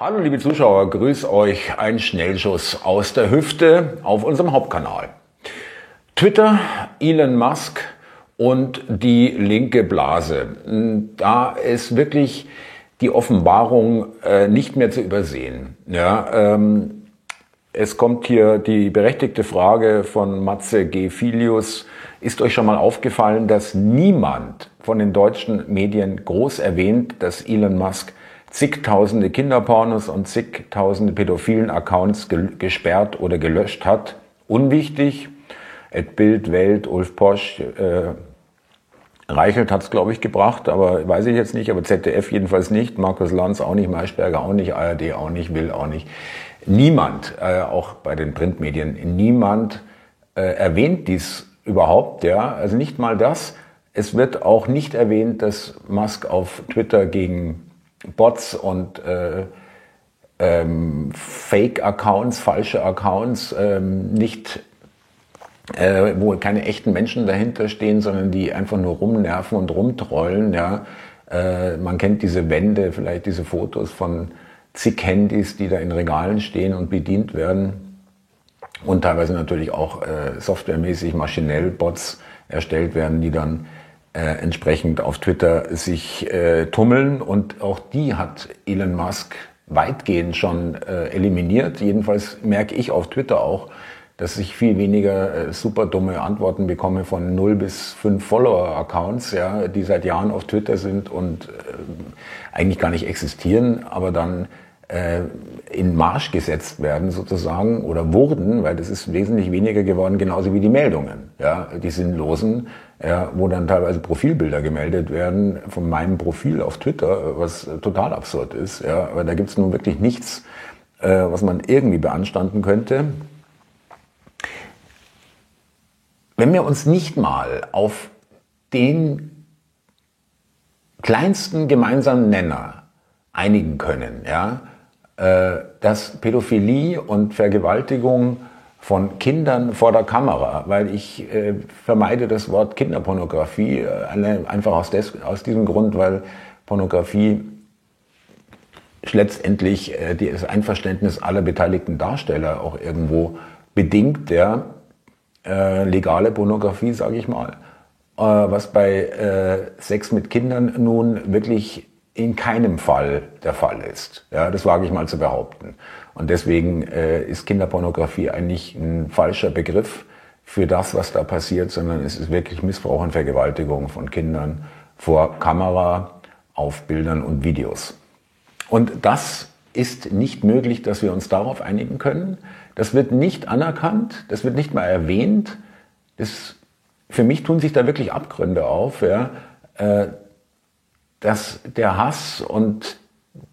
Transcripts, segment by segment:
Hallo liebe Zuschauer, grüß euch. Ein Schnellschuss aus der Hüfte auf unserem Hauptkanal. Twitter, Elon Musk und die linke Blase. Da ist wirklich die Offenbarung äh, nicht mehr zu übersehen. Ja, ähm, es kommt hier die berechtigte Frage von Matze G. Filius. Ist euch schon mal aufgefallen, dass niemand von den deutschen Medien groß erwähnt, dass Elon Musk zigtausende Kinderpornos und zigtausende pädophilen Accounts ge gesperrt oder gelöscht hat. Unwichtig. Ed Bild, Welt, Ulf Posch, äh, Reichelt hat es, glaube ich, gebracht, aber weiß ich jetzt nicht, aber ZDF jedenfalls nicht, Markus Lanz auch nicht, Maischberger auch nicht, ARD auch nicht, Will auch nicht. Niemand, äh, auch bei den Printmedien, niemand äh, erwähnt dies überhaupt, ja, also nicht mal das. Es wird auch nicht erwähnt, dass Musk auf Twitter gegen Bots und äh, ähm, Fake-Accounts, falsche Accounts, ähm, nicht, äh, wo keine echten Menschen dahinter stehen, sondern die einfach nur rumnerven und rumtrollen. Ja. Äh, man kennt diese Wände, vielleicht diese Fotos von zig Handys, die da in Regalen stehen und bedient werden. Und teilweise natürlich auch äh, softwaremäßig maschinell Bots erstellt werden, die dann äh, entsprechend auf Twitter sich äh, tummeln. Und auch die hat Elon Musk weitgehend schon äh, eliminiert. Jedenfalls merke ich auf Twitter auch, dass ich viel weniger äh, super dumme Antworten bekomme von 0 bis 5 Follower-Accounts, ja, die seit Jahren auf Twitter sind und äh, eigentlich gar nicht existieren, aber dann in Marsch gesetzt werden sozusagen oder wurden, weil das ist wesentlich weniger geworden, genauso wie die Meldungen, ja, die sinnlosen, ja, wo dann teilweise Profilbilder gemeldet werden von meinem Profil auf Twitter, was total absurd ist, ja, aber da gibt's nun wirklich nichts, äh, was man irgendwie beanstanden könnte. Wenn wir uns nicht mal auf den kleinsten gemeinsamen Nenner einigen können, ja, äh, dass Pädophilie und Vergewaltigung von Kindern vor der Kamera, weil ich äh, vermeide das Wort Kinderpornografie äh, einfach aus, des, aus diesem Grund, weil Pornografie letztendlich äh, das Einverständnis aller beteiligten Darsteller auch irgendwo bedingt, ja, äh, legale Pornografie, sage ich mal, äh, was bei äh, Sex mit Kindern nun wirklich in keinem Fall der Fall ist. Ja, das wage ich mal zu behaupten. Und deswegen äh, ist Kinderpornografie eigentlich ein falscher Begriff für das, was da passiert, sondern es ist wirklich Missbrauch und Vergewaltigung von Kindern vor Kamera, auf Bildern und Videos. Und das ist nicht möglich, dass wir uns darauf einigen können. Das wird nicht anerkannt, das wird nicht mal erwähnt. Das, für mich tun sich da wirklich Abgründe auf. Ja. Äh, dass der Hass und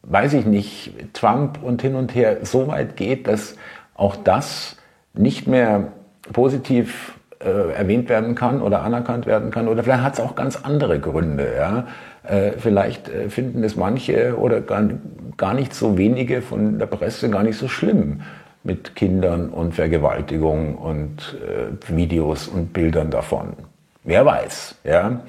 weiß ich nicht, Trump und hin und her so weit geht, dass auch das nicht mehr positiv äh, erwähnt werden kann oder anerkannt werden kann. Oder vielleicht hat es auch ganz andere Gründe. Ja? Äh, vielleicht äh, finden es manche oder gar, gar nicht so wenige von der Presse gar nicht so schlimm mit Kindern und Vergewaltigung und äh, Videos und Bildern davon. Wer weiß. Ja?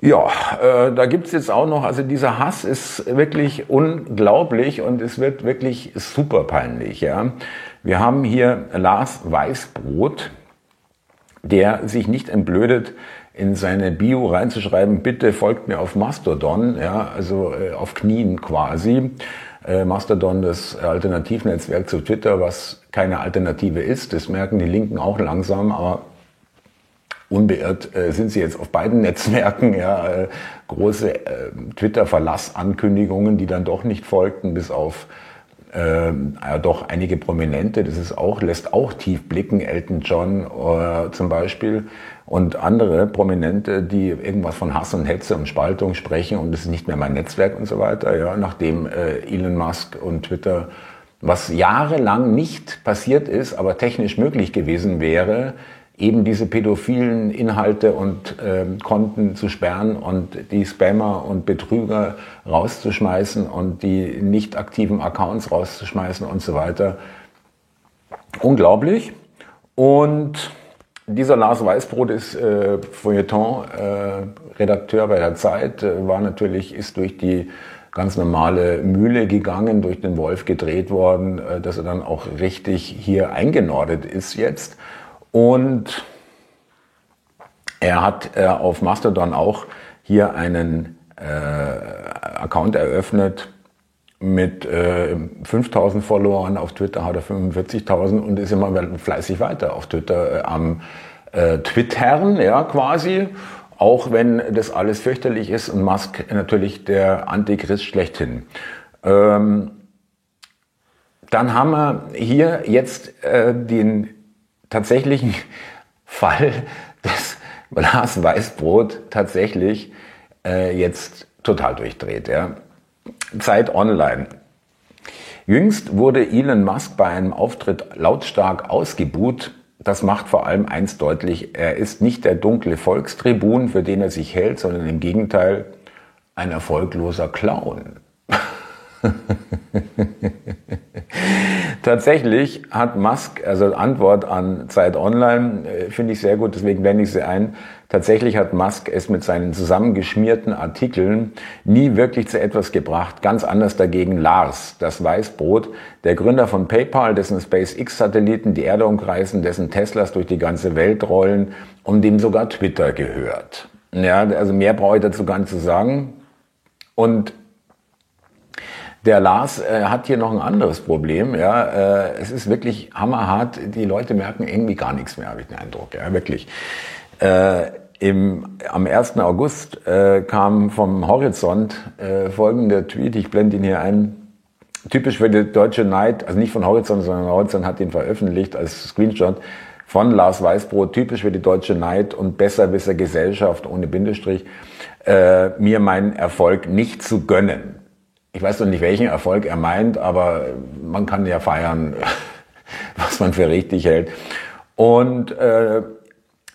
Ja, äh, da gibt's jetzt auch noch, also dieser Hass ist wirklich unglaublich und es wird wirklich super peinlich. Ja. Wir haben hier Lars Weißbrot, der sich nicht entblödet, in seine Bio reinzuschreiben, bitte folgt mir auf Mastodon, ja, also äh, auf Knien quasi. Äh, Mastodon, das Alternativnetzwerk zu Twitter, was keine Alternative ist. Das merken die Linken auch langsam, aber unbeirrt äh, sind sie jetzt auf beiden Netzwerken, ja, äh, große äh, Twitter-Verlassankündigungen, die dann doch nicht folgten, bis auf äh, ja, doch einige Prominente, das ist auch, lässt auch tief blicken, Elton John äh, zum Beispiel. Und andere Prominente, die irgendwas von Hass und Hetze und Spaltung sprechen und das ist nicht mehr mein Netzwerk und so weiter, ja, nachdem äh, Elon Musk und Twitter was jahrelang nicht passiert ist, aber technisch möglich gewesen wäre, eben diese pädophilen Inhalte und ähm, Konten zu sperren und die Spammer und Betrüger rauszuschmeißen und die nicht aktiven Accounts rauszuschmeißen und so weiter. Unglaublich. Und dieser Lars Weißbrot ist äh, Feuilleton-Redakteur äh, bei der Zeit, äh, war natürlich, ist durch die ganz normale Mühle gegangen, durch den Wolf gedreht worden, äh, dass er dann auch richtig hier eingenordet ist jetzt. Und er hat äh, auf Mastodon auch hier einen äh, Account eröffnet mit äh, 5000 Followern. Auf Twitter hat er 45.000 und ist immer fleißig weiter auf Twitter äh, am äh, Twittern, ja, quasi. Auch wenn das alles fürchterlich ist und Musk natürlich der Antichrist schlechthin. Ähm, dann haben wir hier jetzt äh, den tatsächlichen Fall des Lars Weißbrot tatsächlich äh, jetzt total durchdreht. Ja. Zeit Online. Jüngst wurde Elon Musk bei einem Auftritt lautstark ausgebuht, das macht vor allem eins deutlich, er ist nicht der dunkle Volkstribun, für den er sich hält, sondern im Gegenteil ein erfolgloser Clown. Tatsächlich hat Musk, also Antwort an Zeit Online, äh, finde ich sehr gut, deswegen blende ich sie ein. Tatsächlich hat Musk es mit seinen zusammengeschmierten Artikeln nie wirklich zu etwas gebracht. Ganz anders dagegen Lars, das Weißbrot, der Gründer von PayPal, dessen SpaceX-Satelliten die Erde umkreisen, dessen Teslas durch die ganze Welt rollen und dem sogar Twitter gehört. Ja, also mehr brauche ich dazu gar nicht zu sagen. Und der Lars äh, hat hier noch ein anderes Problem. Ja, äh, es ist wirklich hammerhart. Die Leute merken irgendwie gar nichts mehr, habe ich den Eindruck. Ja, wirklich. Äh, im, am 1. August äh, kam vom Horizont äh, folgender Tweet. Ich blende ihn hier ein. Typisch für die deutsche Neid, also nicht von Horizont, sondern Horizont hat ihn veröffentlicht als Screenshot von Lars Weißbrot, typisch für die deutsche Neid und besserwisser Gesellschaft ohne Bindestrich, äh, mir meinen Erfolg nicht zu gönnen. Ich weiß noch nicht, welchen Erfolg er meint, aber man kann ja feiern, was man für richtig hält. Und äh,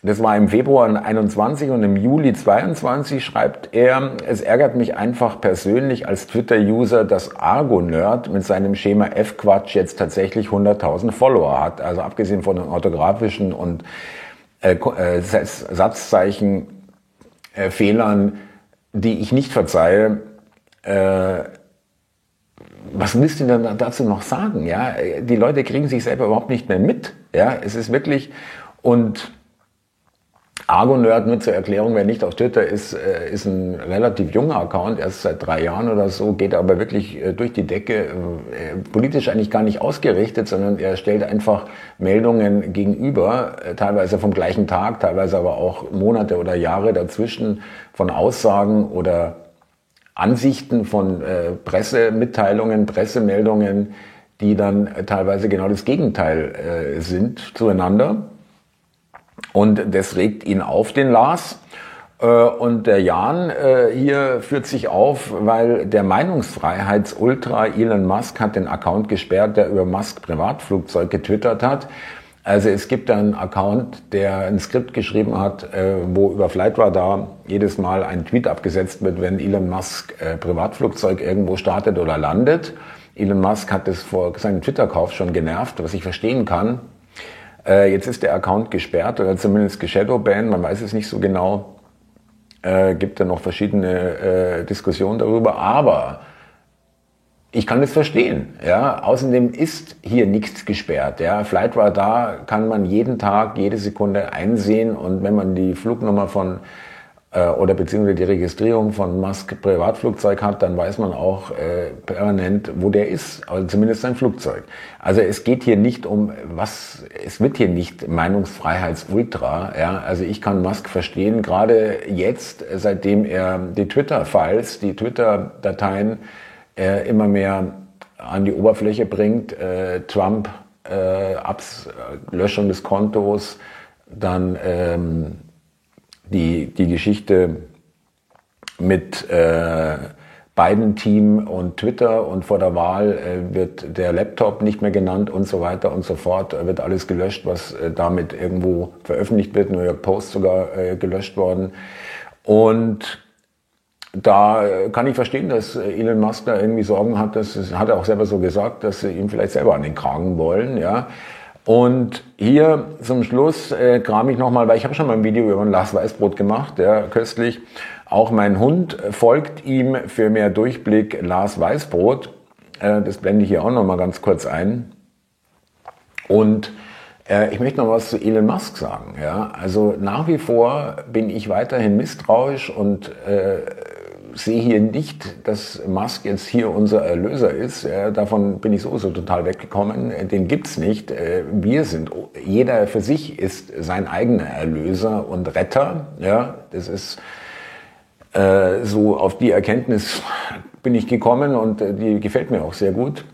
das war im Februar 21 und im Juli 22 schreibt er, es ärgert mich einfach persönlich als Twitter-User, dass Argo-Nerd mit seinem Schema F-Quatsch jetzt tatsächlich 100.000 Follower hat. Also abgesehen von den orthografischen und äh, äh, Satzzeichen äh, Fehlern, die ich nicht verzeihe, äh, was willst du denn dazu noch sagen? Ja, die Leute kriegen sich selber überhaupt nicht mehr mit. Ja, es ist wirklich und Argo-Nerd nur zur Erklärung, wer nicht auf Twitter ist, äh, ist ein relativ junger Account, erst seit drei Jahren oder so, geht aber wirklich äh, durch die Decke, äh, politisch eigentlich gar nicht ausgerichtet, sondern er stellt einfach Meldungen gegenüber, teilweise vom gleichen Tag, teilweise aber auch Monate oder Jahre dazwischen von Aussagen oder Ansichten von äh, Pressemitteilungen, Pressemeldungen, die dann teilweise genau das Gegenteil äh, sind zueinander. Und das regt ihn auf, den Lars. Äh, und der Jan äh, hier führt sich auf, weil der Meinungsfreiheitsultra Elon Musk hat den Account gesperrt, der über Musk Privatflugzeug getwittert hat. Also es gibt einen Account, der ein Skript geschrieben hat, äh, wo über Flightradar jedes Mal ein Tweet abgesetzt wird, wenn Elon Musk äh, Privatflugzeug irgendwo startet oder landet. Elon Musk hat das vor seinem Twitter-Kauf schon genervt, was ich verstehen kann. Äh, jetzt ist der Account gesperrt oder zumindest geshadowbanned, man weiß es nicht so genau. Äh, gibt da noch verschiedene äh, Diskussionen darüber, aber ich kann das verstehen. Ja, außerdem ist hier nichts gesperrt. Ja, Flightradar kann man jeden Tag, jede Sekunde einsehen und wenn man die Flugnummer von äh, oder beziehungsweise die Registrierung von Musk Privatflugzeug hat, dann weiß man auch äh, permanent, wo der ist, also zumindest sein Flugzeug. Also es geht hier nicht um was, es wird hier nicht Meinungsfreiheitsultra. Ja, also ich kann Musk verstehen, gerade jetzt, seitdem er die Twitter-Files, die Twitter-Dateien äh, immer mehr an die Oberfläche bringt. Äh, Trump, äh, Abs Löschung des Kontos, dann ähm, die, die Geschichte mit äh, Biden-Team und Twitter und vor der Wahl äh, wird der Laptop nicht mehr genannt und so weiter und so fort, wird alles gelöscht, was äh, damit irgendwo veröffentlicht wird, New York Post sogar äh, gelöscht worden. Und da äh, kann ich verstehen, dass äh, Elon Musk da irgendwie Sorgen hat, das hat er auch selber so gesagt, dass sie ihm vielleicht selber an den Kragen wollen, ja. Und hier zum Schluss äh, kram ich nochmal, weil ich habe schon mal ein Video über ein Lars Weißbrot gemacht, ja, köstlich. Auch mein Hund folgt ihm für mehr Durchblick Lars Weißbrot. Äh, das blende ich hier auch nochmal ganz kurz ein. Und äh, ich möchte noch was zu Elon Musk sagen. Ja? Also nach wie vor bin ich weiterhin misstrauisch und äh, sehe hier nicht, dass Musk jetzt hier unser Erlöser ist. Davon bin ich sowieso total weggekommen. Den gibt's nicht. Äh, wir sind, jeder für sich ist sein eigener Erlöser und Retter. Ja, das ist äh, so auf die Erkenntnis bin ich gekommen und äh, die gefällt mir auch sehr gut,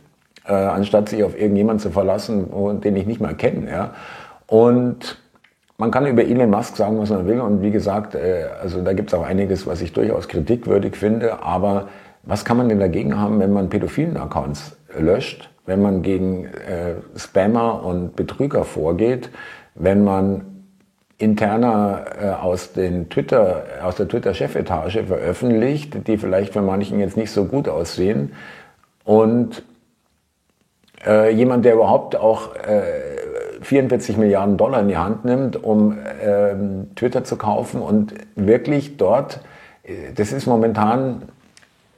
anstatt sich auf irgendjemanden zu verlassen, den ich nicht mal kenne. Ja. Und man kann über Elon Musk sagen, was man will. Und wie gesagt, äh, also da gibt es auch einiges, was ich durchaus kritikwürdig finde. Aber was kann man denn dagegen haben, wenn man pädophilen Accounts löscht, wenn man gegen äh, Spammer und Betrüger vorgeht, wenn man interner äh, aus, den Twitter, aus der Twitter-Chefetage veröffentlicht, die vielleicht für manchen jetzt nicht so gut aussehen. Und äh, jemand, der überhaupt auch äh, 44 Milliarden Dollar in die Hand nimmt, um ähm, Twitter zu kaufen und wirklich dort, äh, das ist momentan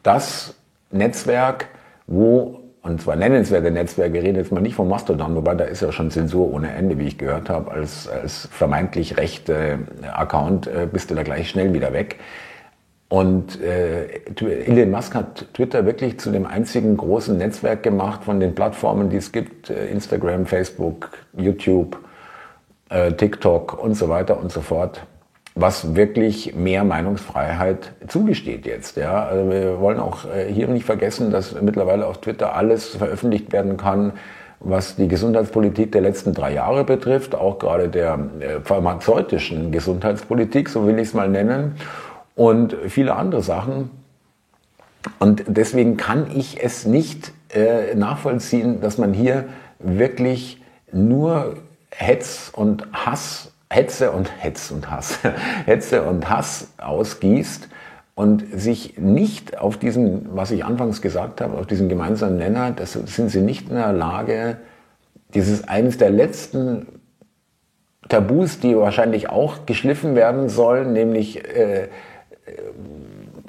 das Netzwerk, wo, und zwar nennenswerte Netzwerke, rede jetzt mal nicht von Mastodon, wobei da ist ja schon Zensur ohne Ende, wie ich gehört habe, als, als vermeintlich rechte Account äh, bist du da gleich schnell wieder weg. Und äh, Elon Musk hat Twitter wirklich zu dem einzigen großen Netzwerk gemacht von den Plattformen, die es gibt. Äh, Instagram, Facebook, YouTube, äh, TikTok und so weiter und so fort. Was wirklich mehr Meinungsfreiheit zugesteht jetzt. Ja? Also wir wollen auch äh, hier nicht vergessen, dass mittlerweile auf Twitter alles veröffentlicht werden kann, was die Gesundheitspolitik der letzten drei Jahre betrifft, auch gerade der äh, pharmazeutischen Gesundheitspolitik, so will ich es mal nennen und viele andere Sachen. Und deswegen kann ich es nicht äh, nachvollziehen, dass man hier wirklich nur Hetz und Hass, Hetze und Hetz und Hass, Hetze und Hass ausgießt und sich nicht auf diesen, was ich anfangs gesagt habe, auf diesen gemeinsamen Nenner, das sind sie nicht in der Lage, dieses eines der letzten Tabus, die wahrscheinlich auch geschliffen werden sollen, nämlich äh,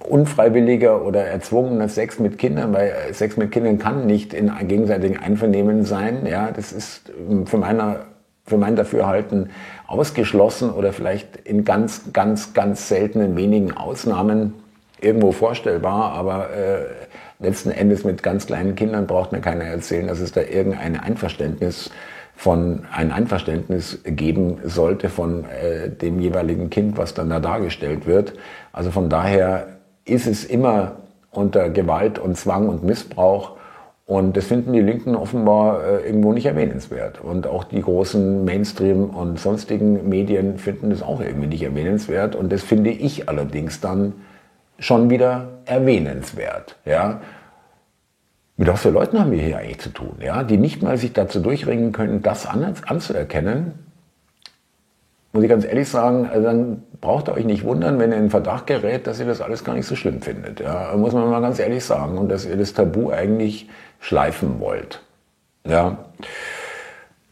unfreiwilliger oder erzwungener Sex mit Kindern, weil Sex mit Kindern kann nicht in gegenseitigen Einvernehmen sein. Ja, das ist ähm, für meiner für mein Dafürhalten ausgeschlossen oder vielleicht in ganz, ganz, ganz seltenen wenigen Ausnahmen irgendwo vorstellbar, aber äh, letzten Endes mit ganz kleinen Kindern braucht mir keiner erzählen, dass es da irgendein Einverständnis von ein Einverständnis geben sollte von äh, dem jeweiligen Kind, was dann da dargestellt wird. Also von daher ist es immer unter Gewalt und Zwang und Missbrauch. Und das finden die Linken offenbar äh, irgendwo nicht erwähnenswert. Und auch die großen Mainstream- und sonstigen Medien finden das auch irgendwie nicht erwähnenswert. Und das finde ich allerdings dann schon wieder erwähnenswert. Ja? Mit was für Leuten haben wir hier eigentlich zu tun, ja? die nicht mal sich dazu durchringen können, das anzuerkennen, muss ich ganz ehrlich sagen, also dann braucht ihr euch nicht wundern, wenn ihr in Verdacht gerät, dass ihr das alles gar nicht so schlimm findet. Ja, muss man mal ganz ehrlich sagen. Und dass ihr das Tabu eigentlich schleifen wollt. Ja.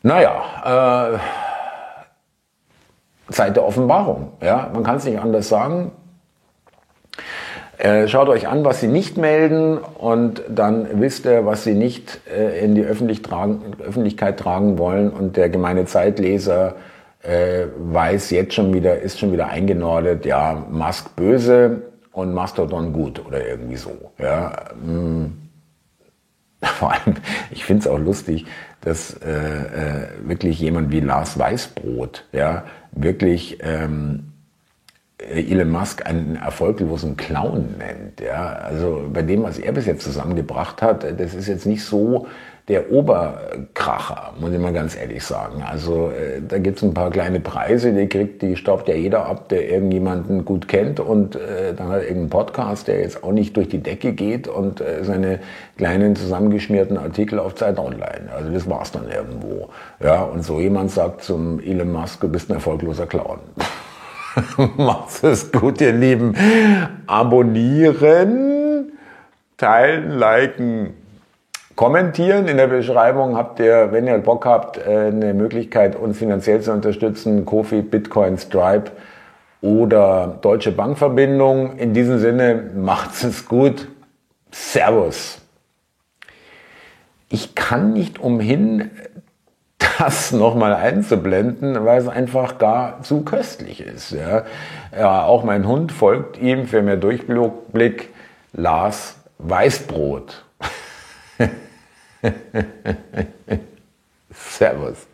Naja, äh, Zeit der Offenbarung. Ja, man kann es nicht anders sagen. Äh, schaut euch an, was sie nicht melden und dann wisst ihr, was sie nicht äh, in die Öffentlich tragen, Öffentlichkeit tragen wollen und der gemeine Zeitleser äh, weiß jetzt schon wieder, ist schon wieder eingenordet, ja, Musk böse und Mastodon gut oder irgendwie so. Ja, hm. Vor allem, ich finde es auch lustig, dass äh, äh, wirklich jemand wie Lars Weißbrot ja, wirklich ähm, Elon Musk einen erfolglosen Clown nennt. Ja? Also bei dem, was er bis jetzt zusammengebracht hat, das ist jetzt nicht so der Oberkracher, muss ich mal ganz ehrlich sagen. Also äh, da gibt's ein paar kleine Preise, die kriegt, die staubt ja jeder ab, der irgendjemanden gut kennt und äh, dann hat irgendein Podcast, der jetzt auch nicht durch die Decke geht und äh, seine kleinen zusammengeschmierten Artikel auf Zeit Online. Also das war's dann irgendwo. Ja, und so jemand sagt zum Elon Musk, du bist ein erfolgloser Clown. Macht's es gut, ihr Lieben. Abonnieren, teilen, liken kommentieren. In der Beschreibung habt ihr, wenn ihr Bock habt, äh, eine Möglichkeit, uns finanziell zu unterstützen. Kofi, Bitcoin, Stripe oder Deutsche Bankverbindung. In diesem Sinne, macht's es gut. Servus. Ich kann nicht umhin, das nochmal einzublenden, weil es einfach gar zu köstlich ist. Ja. ja, auch mein Hund folgt ihm für mehr Durchblick. Lars Weißbrot. Servus.